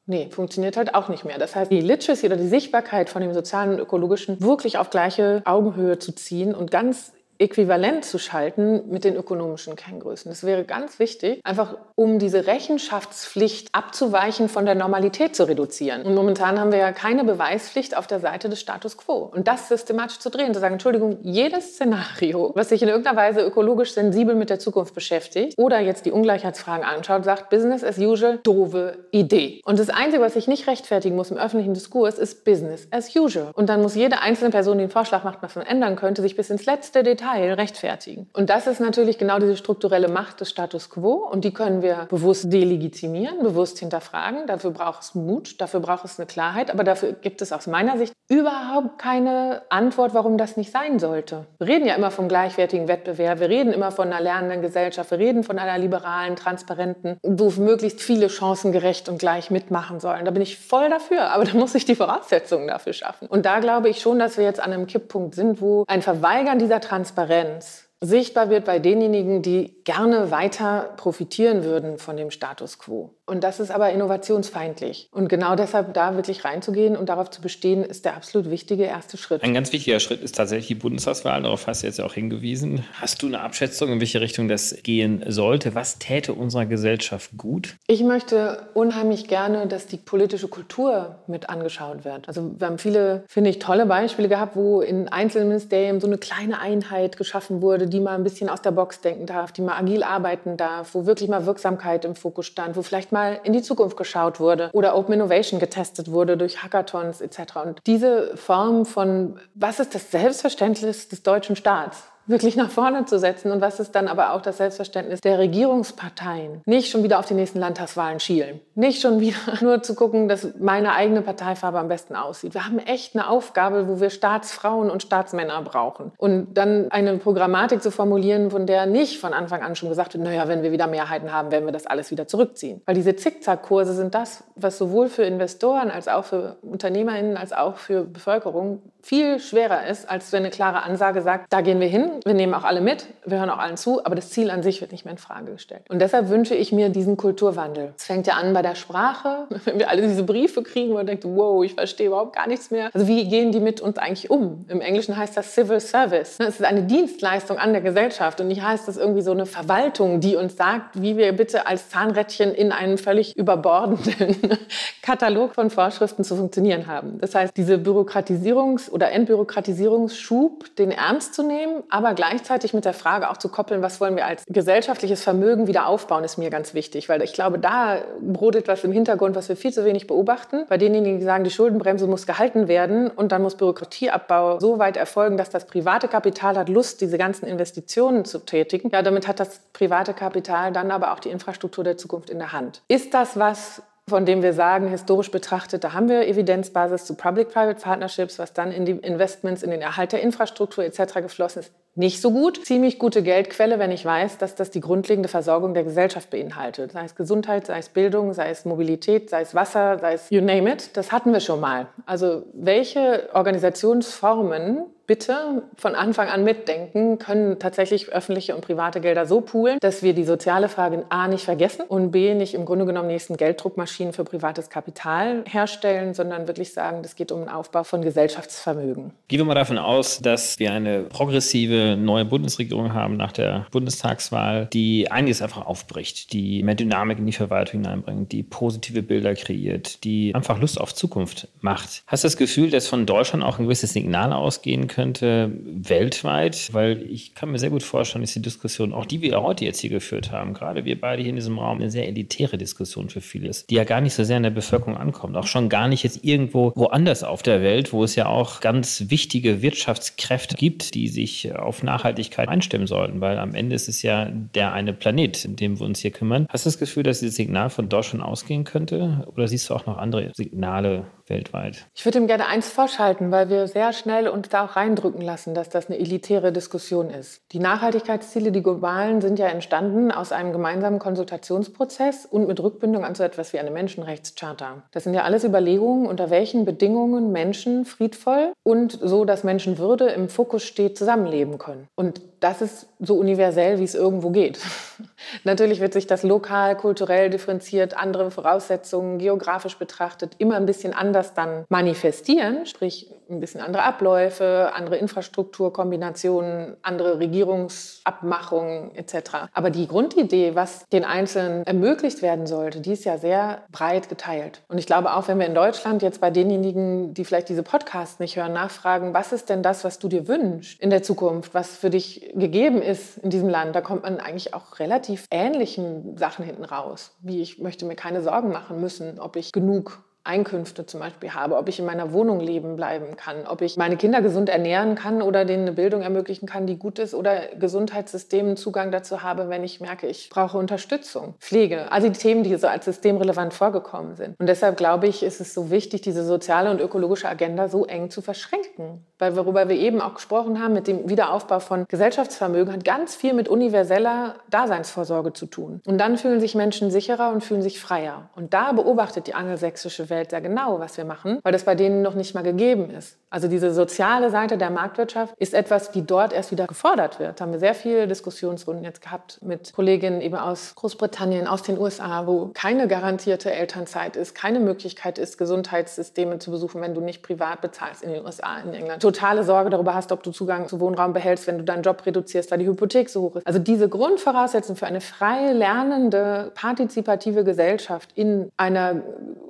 Nee, funktioniert halt auch nicht mehr. Das heißt, die Literacy oder die Sichtbarkeit von dem sozialen und ökologischen wirklich auf gleiche Augenhöhe zu ziehen und ganz äquivalent zu schalten mit den ökonomischen Kenngrößen. Das wäre ganz wichtig, einfach um diese Rechenschaftspflicht abzuweichen von der Normalität zu reduzieren. Und momentan haben wir ja keine Beweispflicht auf der Seite des Status quo. Und das systematisch zu drehen, zu sagen, Entschuldigung, jedes Szenario, was sich in irgendeiner Weise ökologisch sensibel mit der Zukunft beschäftigt oder jetzt die Ungleichheitsfragen anschaut, sagt Business as usual, doofe Idee. Und das Einzige, was ich nicht rechtfertigen muss im öffentlichen Diskurs, ist Business as usual. Und dann muss jede einzelne Person, die einen Vorschlag macht, was man ändern könnte, sich bis ins letzte Detail Teil rechtfertigen. Und das ist natürlich genau diese strukturelle Macht des Status quo und die können wir bewusst delegitimieren, bewusst hinterfragen. Dafür braucht es Mut, dafür braucht es eine Klarheit, aber dafür gibt es aus meiner Sicht überhaupt keine Antwort, warum das nicht sein sollte. Wir reden ja immer vom gleichwertigen Wettbewerb, wir reden immer von einer lernenden Gesellschaft, wir reden von einer liberalen, transparenten, wo möglichst viele Chancen gerecht und gleich mitmachen sollen. Da bin ich voll dafür, aber da muss ich die Voraussetzungen dafür schaffen. Und da glaube ich schon, dass wir jetzt an einem Kipppunkt sind, wo ein Verweigern dieser Transparenz Transparenz sichtbar wird bei denjenigen, die gerne weiter profitieren würden von dem Status quo. Und das ist aber innovationsfeindlich. Und genau deshalb da wirklich reinzugehen und darauf zu bestehen, ist der absolut wichtige erste Schritt. Ein ganz wichtiger Schritt ist tatsächlich die Bundestagswahl. Darauf hast du jetzt auch hingewiesen. Hast du eine Abschätzung, in welche Richtung das gehen sollte? Was täte unserer Gesellschaft gut? Ich möchte unheimlich gerne, dass die politische Kultur mit angeschaut wird. Also wir haben viele, finde ich, tolle Beispiele gehabt, wo in einzelnen Ministerien so eine kleine Einheit geschaffen wurde, die mal ein bisschen aus der Box denken darf, die mal agil arbeiten darf, wo wirklich mal Wirksamkeit im Fokus stand, wo vielleicht mal mal in die Zukunft geschaut wurde oder Open Innovation getestet wurde durch Hackathons etc. Und diese Form von, was ist das Selbstverständnis des deutschen Staats? Wirklich nach vorne zu setzen und was ist dann aber auch das Selbstverständnis der Regierungsparteien. Nicht schon wieder auf die nächsten Landtagswahlen schielen. Nicht schon wieder nur zu gucken, dass meine eigene Parteifarbe am besten aussieht. Wir haben echt eine Aufgabe, wo wir Staatsfrauen und Staatsmänner brauchen. Und dann eine Programmatik zu formulieren, von der nicht von Anfang an schon gesagt wird, naja, wenn wir wieder Mehrheiten haben, werden wir das alles wieder zurückziehen. Weil diese Zickzackkurse sind das, was sowohl für Investoren als auch für UnternehmerInnen als auch für Bevölkerung viel schwerer ist, als wenn eine klare Ansage sagt, da gehen wir hin, wir nehmen auch alle mit, wir hören auch allen zu, aber das Ziel an sich wird nicht mehr in Frage gestellt. Und deshalb wünsche ich mir diesen Kulturwandel. Es fängt ja an bei der Sprache, wenn wir alle diese Briefe kriegen, wo man denkt, wow, ich verstehe überhaupt gar nichts mehr. Also wie gehen die mit uns eigentlich um? Im Englischen heißt das Civil Service. Es ist eine Dienstleistung an der Gesellschaft und nicht heißt das irgendwie so eine Verwaltung, die uns sagt, wie wir bitte als Zahnrädchen in einem völlig überbordenden Katalog von Vorschriften zu funktionieren haben. Das heißt, diese Bürokratisierungs- oder Entbürokratisierungsschub, den ernst zu nehmen, aber aber gleichzeitig mit der Frage auch zu koppeln, was wollen wir als gesellschaftliches Vermögen wieder aufbauen, ist mir ganz wichtig, weil ich glaube, da brodelt was im Hintergrund, was wir viel zu wenig beobachten. Bei denjenigen, die sagen, die Schuldenbremse muss gehalten werden und dann muss Bürokratieabbau so weit erfolgen, dass das private Kapital hat Lust, diese ganzen Investitionen zu tätigen. Ja, damit hat das private Kapital dann aber auch die Infrastruktur der Zukunft in der Hand. Ist das was, von dem wir sagen, historisch betrachtet, da haben wir Evidenzbasis zu Public-Private Partnerships, was dann in die Investments, in den Erhalt der Infrastruktur etc. geflossen ist, nicht so gut. Ziemlich gute Geldquelle, wenn ich weiß, dass das die grundlegende Versorgung der Gesellschaft beinhaltet. Sei es Gesundheit, sei es Bildung, sei es Mobilität, sei es Wasser, sei es you name it. Das hatten wir schon mal. Also welche Organisationsformen bitte von Anfang an mitdenken, können tatsächlich öffentliche und private Gelder so poolen, dass wir die soziale Frage A nicht vergessen und B nicht im Grunde genommen nächsten Gelddruckmaschinen für privates Kapital herstellen, sondern wirklich sagen, das geht um den Aufbau von Gesellschaftsvermögen. Gehen wir mal davon aus, dass wir eine progressive neue Bundesregierung haben nach der Bundestagswahl, die einiges einfach aufbricht, die mehr Dynamik in die Verwaltung hineinbringt, die positive Bilder kreiert, die einfach Lust auf Zukunft macht. Hast du das Gefühl, dass von Deutschland auch ein gewisses Signal ausgehen könnte? weltweit, weil ich kann mir sehr gut vorstellen, dass die Diskussion, auch die wir heute jetzt hier geführt haben, gerade wir beide hier in diesem Raum, eine sehr elitäre Diskussion für viele ist, die ja gar nicht so sehr in der Bevölkerung ankommt, auch schon gar nicht jetzt irgendwo woanders auf der Welt, wo es ja auch ganz wichtige Wirtschaftskräfte gibt, die sich auf Nachhaltigkeit einstimmen sollten, weil am Ende ist es ja der eine Planet, in dem wir uns hier kümmern. Hast du das Gefühl, dass dieses Signal von Deutschland ausgehen könnte oder siehst du auch noch andere Signale weltweit? Ich würde ihm gerne eins vorschalten, weil wir sehr schnell uns da auch reindrücken lassen, dass das eine elitäre Diskussion ist. Die Nachhaltigkeitsziele, die globalen, sind ja entstanden aus einem gemeinsamen Konsultationsprozess und mit Rückbindung an so etwas wie eine Menschenrechtscharta. Das sind ja alles Überlegungen, unter welchen Bedingungen Menschen friedvoll und so, dass Menschenwürde im Fokus steht, zusammenleben können. Und das ist so universell, wie es irgendwo geht. Natürlich wird sich das lokal, kulturell differenziert, andere Voraussetzungen, geografisch betrachtet, immer ein bisschen anders dann manifestieren, sprich ein bisschen andere Abläufe, andere Infrastrukturkombinationen, andere Regierungsabmachungen etc. Aber die Grundidee, was den Einzelnen ermöglicht werden sollte, die ist ja sehr breit geteilt. Und ich glaube auch, wenn wir in Deutschland jetzt bei denjenigen, die vielleicht diese Podcasts nicht hören, nachfragen, was ist denn das, was du dir wünschst in der Zukunft, was für dich gegeben ist in diesem Land, da kommt man eigentlich auch relativ ähnlichen Sachen hinten raus. Wie ich möchte mir keine Sorgen machen müssen, ob ich genug Einkünfte zum Beispiel habe, ob ich in meiner Wohnung leben bleiben kann, ob ich meine Kinder gesund ernähren kann oder denen eine Bildung ermöglichen kann, die gut ist oder Gesundheitssystemen Zugang dazu habe, wenn ich merke, ich brauche Unterstützung, Pflege. Also die Themen, die so als systemrelevant vorgekommen sind. Und deshalb glaube ich, ist es so wichtig, diese soziale und ökologische Agenda so eng zu verschränken. Weil worüber wir eben auch gesprochen haben, mit dem Wiederaufbau von Gesellschaftsvermögen, hat ganz viel mit universeller Daseinsvorsorge zu tun. Und dann fühlen sich Menschen sicherer und fühlen sich freier. Und da beobachtet die angelsächsische Welt sehr genau, was wir machen, weil das bei denen noch nicht mal gegeben ist. Also diese soziale Seite der Marktwirtschaft ist etwas, die dort erst wieder gefordert wird. Da haben wir sehr viele Diskussionsrunden jetzt gehabt mit Kolleginnen eben aus Großbritannien, aus den USA, wo keine garantierte Elternzeit ist, keine Möglichkeit ist, Gesundheitssysteme zu besuchen, wenn du nicht privat bezahlst in den USA, in England. Totale Sorge darüber hast, ob du Zugang zu Wohnraum behältst, wenn du deinen Job reduzierst, weil die Hypothek so hoch ist. Also diese Grundvoraussetzung für eine frei lernende, partizipative Gesellschaft in einer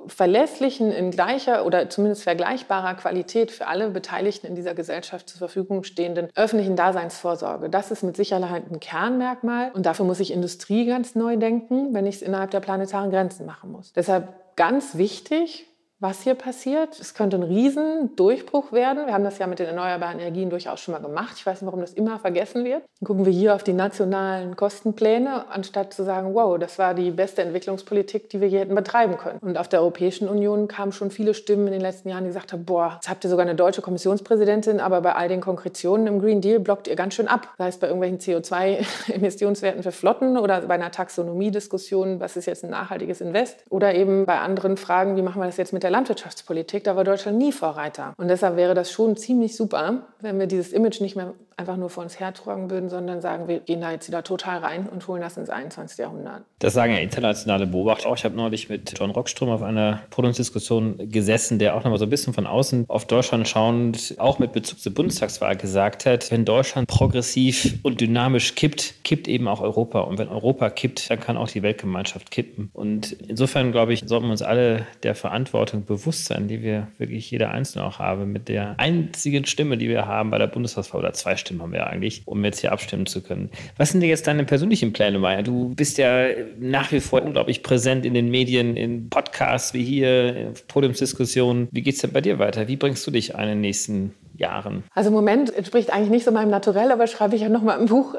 verlässlichen, in gleicher oder zumindest vergleichbarer Qualität für alle Beteiligten in dieser Gesellschaft zur Verfügung stehenden öffentlichen Daseinsvorsorge. Das ist mit Sicherheit ein Kernmerkmal und dafür muss ich Industrie ganz neu denken, wenn ich es innerhalb der planetaren Grenzen machen muss. Deshalb ganz wichtig, was hier passiert. Es könnte ein Riesendurchbruch werden. Wir haben das ja mit den erneuerbaren Energien durchaus schon mal gemacht. Ich weiß nicht, warum das immer vergessen wird. Dann gucken wir hier auf die nationalen Kostenpläne, anstatt zu sagen, wow, das war die beste Entwicklungspolitik, die wir je hätten betreiben können. Und auf der Europäischen Union kamen schon viele Stimmen in den letzten Jahren, die gesagt haben, boah, jetzt habt ihr sogar eine deutsche Kommissionspräsidentin, aber bei all den Konkretionen im Green Deal blockt ihr ganz schön ab. Sei es bei irgendwelchen CO2-Emissionswerten für Flotten oder bei einer Taxonomie-Diskussion, was ist jetzt ein nachhaltiges Invest? Oder eben bei anderen Fragen, wie machen wir das jetzt mit der der Landwirtschaftspolitik, da war Deutschland nie Vorreiter. Und deshalb wäre das schon ziemlich super, wenn wir dieses Image nicht mehr einfach nur vor uns hertragen würden, sondern sagen, wir gehen da jetzt wieder total rein und holen das ins 21. Jahrhundert. Das sagen ja internationale Beobachter auch. Ich habe neulich mit John Rockström auf einer Podiumsdiskussion gesessen, der auch noch mal so ein bisschen von außen auf Deutschland schauend, auch mit Bezug zur Bundestagswahl gesagt hat, wenn Deutschland progressiv und dynamisch kippt, kippt eben auch Europa. Und wenn Europa kippt, dann kann auch die Weltgemeinschaft kippen. Und insofern, glaube ich, sollten wir uns alle der Verantwortung bewusst sein, die wir wirklich jeder Einzelne auch haben, mit der einzigen Stimme, die wir haben bei der Bundestagswahl oder zwei Stimmen haben wir eigentlich, um jetzt hier abstimmen zu können. Was sind denn jetzt deine persönlichen Pläne, Maya? Du bist ja nach wie vor unglaublich präsent in den Medien, in Podcasts wie hier, Podiumsdiskussionen. Wie geht es denn bei dir weiter? Wie bringst du dich einen nächsten Jahren? Also im Moment entspricht eigentlich nicht so meinem Naturell, aber schreibe ich ja noch mal ein Buch,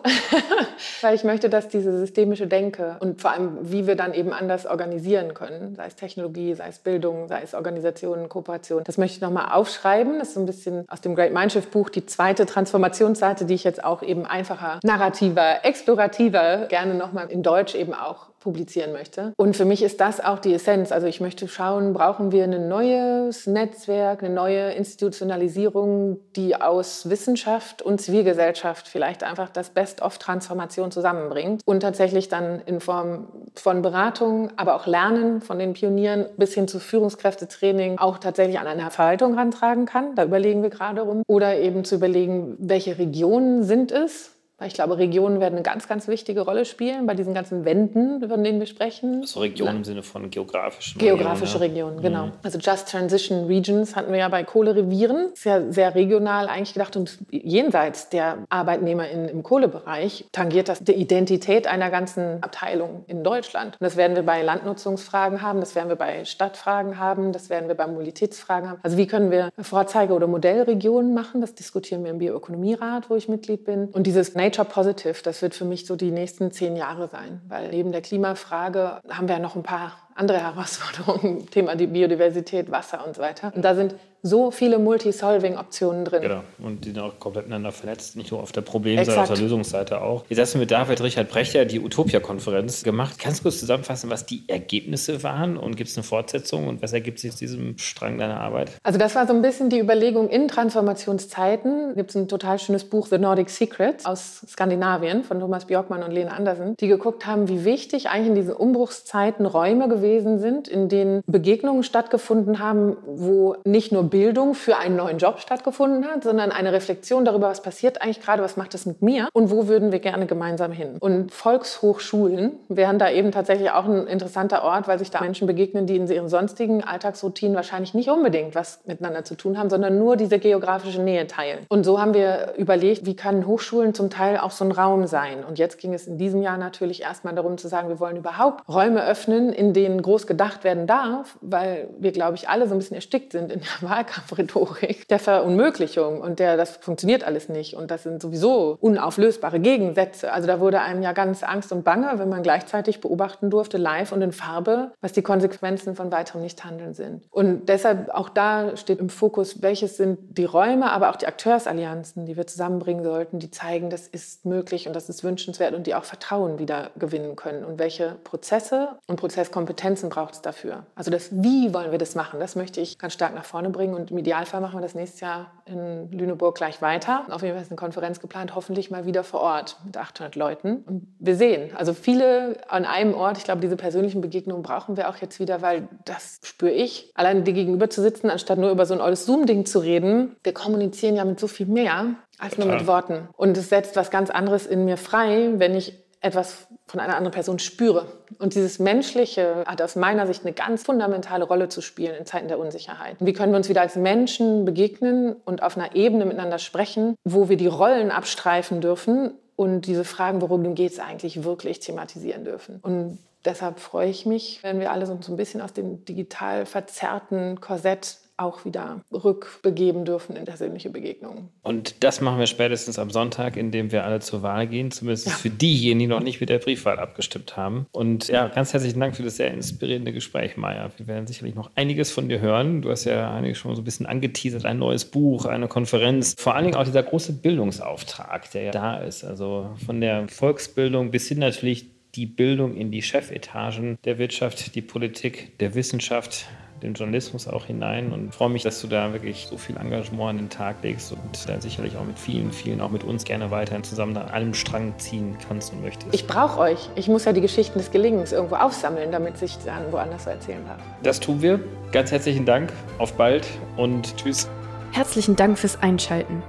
weil ich möchte, dass diese systemische Denke und vor allem, wie wir dann eben anders organisieren können, sei es Technologie, sei es Bildung, sei es Organisationen, Kooperation, das möchte ich noch mal aufschreiben. Das ist so ein bisschen aus dem Great Mindshift Buch die zweite Transformationsseite, die ich jetzt auch eben einfacher, narrativer, explorativer gerne noch mal in Deutsch eben auch publizieren möchte. Und für mich ist das auch die Essenz. Also ich möchte schauen, brauchen wir ein neues Netzwerk, eine neue Institutionalisierung, die aus Wissenschaft und Zivilgesellschaft vielleicht einfach das Best-of-Transformation zusammenbringt und tatsächlich dann in Form von Beratung, aber auch Lernen von den Pionieren bis hin zu Führungskräftetraining auch tatsächlich an eine Verwaltung rantragen kann. Da überlegen wir gerade rum. Oder eben zu überlegen, welche Regionen sind es, ich glaube, Regionen werden eine ganz, ganz wichtige Rolle spielen bei diesen ganzen Wänden, von denen wir sprechen. Also Regionen im Sinne von geografischen Geografische Regionen, Regionen genau. Mhm. Also Just Transition Regions hatten wir ja bei Kohlerevieren. Ist ja sehr regional eigentlich gedacht und jenseits der Arbeitnehmer in, im Kohlebereich tangiert das die Identität einer ganzen Abteilung in Deutschland. Und das werden wir bei Landnutzungsfragen haben, das werden wir bei Stadtfragen haben, das werden wir bei Mobilitätsfragen haben. Also wie können wir Vorzeige- oder Modellregionen machen? Das diskutieren wir im Bioökonomierat, wo ich Mitglied bin. Und dieses Nature Positive, das wird für mich so die nächsten zehn Jahre sein, weil neben der Klimafrage haben wir ja noch ein paar andere Herausforderungen, Thema die Biodiversität, Wasser und so weiter. Und da sind so viele Multi-Solving-Optionen drin. Genau, und die sind auch komplett miteinander vernetzt, nicht nur auf der Problemseite, sondern auf der Lösungsseite auch. Jetzt hast du mit David Richard Brecher die Utopia-Konferenz gemacht. Kannst du kurz zusammenfassen, was die Ergebnisse waren und gibt es eine Fortsetzung und was ergibt sich aus diesem Strang deiner Arbeit? Also das war so ein bisschen die Überlegung in Transformationszeiten. Gibt es ein total schönes Buch, The Nordic Secrets aus Skandinavien von Thomas Björkmann und Lena Andersen, die geguckt haben, wie wichtig eigentlich in diesen Umbruchszeiten Räume gewesen sind, in denen Begegnungen stattgefunden haben, wo nicht nur Bildung für einen neuen Job stattgefunden hat, sondern eine Reflexion darüber, was passiert eigentlich gerade, was macht das mit mir und wo würden wir gerne gemeinsam hin. Und Volkshochschulen wären da eben tatsächlich auch ein interessanter Ort, weil sich da Menschen begegnen, die in ihren sonstigen Alltagsroutinen wahrscheinlich nicht unbedingt was miteinander zu tun haben, sondern nur diese geografische Nähe teilen. Und so haben wir überlegt, wie können Hochschulen zum Teil auch so ein Raum sein. Und jetzt ging es in diesem Jahr natürlich erstmal darum zu sagen, wir wollen überhaupt Räume öffnen, in denen groß gedacht werden darf, weil wir, glaube ich, alle so ein bisschen erstickt sind in der Wahl Wahlkampfrhetorik der Verunmöglichung und der, das funktioniert alles nicht und das sind sowieso unauflösbare Gegensätze. Also da wurde einem ja ganz Angst und Bange, wenn man gleichzeitig beobachten durfte, live und in Farbe, was die Konsequenzen von weiterem Nichthandeln sind. Und deshalb auch da steht im Fokus, welches sind die Räume, aber auch die Akteursallianzen, die wir zusammenbringen sollten, die zeigen, das ist möglich und das ist wünschenswert und die auch Vertrauen wieder gewinnen können. Und welche Prozesse und Prozesskompetenzen braucht es dafür? Also das Wie wollen wir das machen, das möchte ich ganz stark nach vorne bringen bringen. Und im Idealfall machen wir das nächstes Jahr in Lüneburg gleich weiter. Auf jeden Fall ist eine Konferenz geplant, hoffentlich mal wieder vor Ort mit 800 Leuten. Und wir sehen, also viele an einem Ort, ich glaube, diese persönlichen Begegnungen brauchen wir auch jetzt wieder, weil das spüre ich. Allein dir gegenüber zu sitzen, anstatt nur über so ein altes Zoom-Ding zu reden, wir kommunizieren ja mit so viel mehr als nur mit Worten. Und es setzt was ganz anderes in mir frei, wenn ich etwas von einer anderen Person spüre. Und dieses Menschliche hat aus meiner Sicht eine ganz fundamentale Rolle zu spielen in Zeiten der Unsicherheit. Wie können wir uns wieder als Menschen begegnen und auf einer Ebene miteinander sprechen, wo wir die Rollen abstreifen dürfen und diese Fragen, worum geht es eigentlich, wirklich thematisieren dürfen. Und deshalb freue ich mich, wenn wir alle so ein bisschen aus dem digital verzerrten Korsett auch wieder rückbegeben dürfen in persönliche Begegnungen. Und das machen wir spätestens am Sonntag, indem wir alle zur Wahl gehen, zumindest ja. für diejenigen, die noch nicht mit der Briefwahl abgestimmt haben. Und ja, ganz herzlichen Dank für das sehr inspirierende Gespräch, Maja. Wir werden sicherlich noch einiges von dir hören. Du hast ja einiges schon so ein bisschen angeteasert, ein neues Buch, eine Konferenz. Vor allen Dingen auch dieser große Bildungsauftrag, der ja da ist. Also von der Volksbildung bis hin natürlich die Bildung in die Chefetagen der Wirtschaft, die Politik, der Wissenschaft, den Journalismus auch hinein und freue mich, dass du da wirklich so viel Engagement an den Tag legst und da sicherlich auch mit vielen, vielen, auch mit uns gerne weiterhin zusammen an einem Strang ziehen kannst und möchtest. Ich brauche euch. Ich muss ja die Geschichten des Gelingens irgendwo aufsammeln, damit ich dann woanders so erzählen darf. Das tun wir. Ganz herzlichen Dank. Auf bald und tschüss. Herzlichen Dank fürs Einschalten.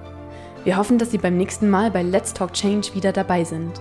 Wir hoffen, dass Sie beim nächsten Mal bei Let's Talk Change wieder dabei sind.